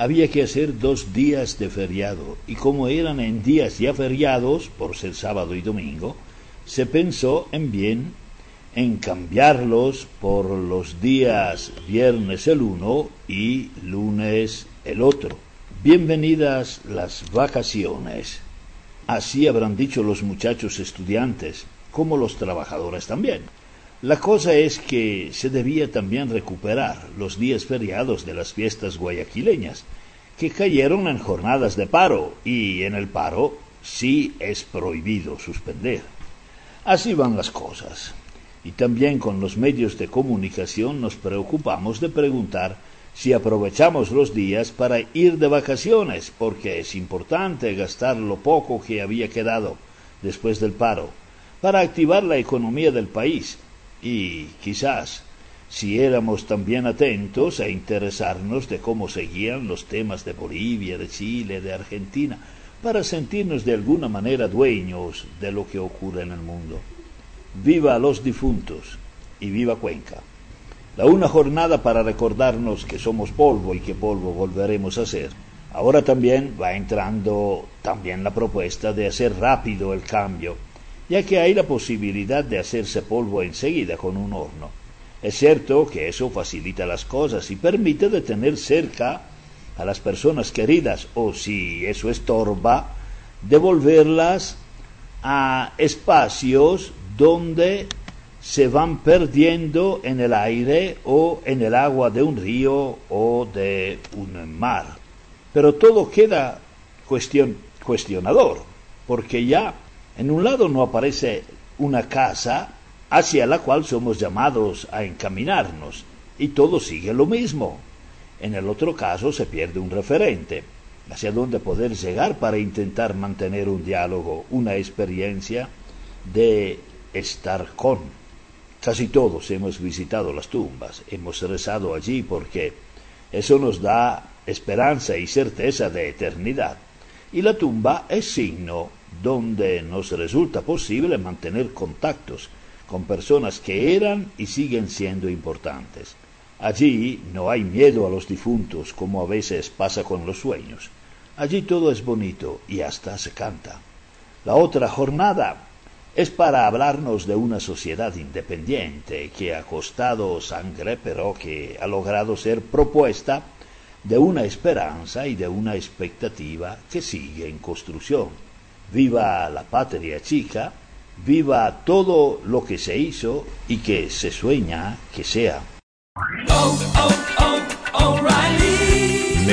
Había que hacer dos días de feriado y como eran en días ya feriados, por ser sábado y domingo, se pensó en bien en cambiarlos por los días viernes el uno y lunes el otro. Bienvenidas las vacaciones. Así habrán dicho los muchachos estudiantes, como los trabajadores también. La cosa es que se debía también recuperar los días feriados de las fiestas guayaquileñas, que cayeron en jornadas de paro, y en el paro sí es prohibido suspender. Así van las cosas. Y también con los medios de comunicación nos preocupamos de preguntar si aprovechamos los días para ir de vacaciones, porque es importante gastar lo poco que había quedado después del paro, para activar la economía del país y quizás si éramos también atentos a interesarnos de cómo seguían los temas de Bolivia, de Chile, de Argentina, para sentirnos de alguna manera dueños de lo que ocurre en el mundo. Viva los difuntos y viva Cuenca. La una jornada para recordarnos que somos polvo y que polvo volveremos a ser. Ahora también va entrando también la propuesta de hacer rápido el cambio, ya que hay la posibilidad de hacerse polvo enseguida con un horno. Es cierto que eso facilita las cosas y permite de tener cerca a las personas queridas o si eso estorba, devolverlas a espacios donde se van perdiendo en el aire o en el agua de un río o de un mar. Pero todo queda cuestionador, porque ya en un lado no aparece una casa hacia la cual somos llamados a encaminarnos, y todo sigue lo mismo. En el otro caso se pierde un referente, hacia donde poder llegar para intentar mantener un diálogo, una experiencia de estar con. Casi todos hemos visitado las tumbas, hemos rezado allí porque eso nos da esperanza y certeza de eternidad. Y la tumba es signo donde nos resulta posible mantener contactos con personas que eran y siguen siendo importantes. Allí no hay miedo a los difuntos como a veces pasa con los sueños. Allí todo es bonito y hasta se canta. La otra jornada es para hablarnos de una sociedad independiente que ha costado sangre, pero que ha logrado ser propuesta de una esperanza y de una expectativa que sigue en construcción. Viva la patria chica, viva todo lo que se hizo y que se sueña que sea. Oh, oh,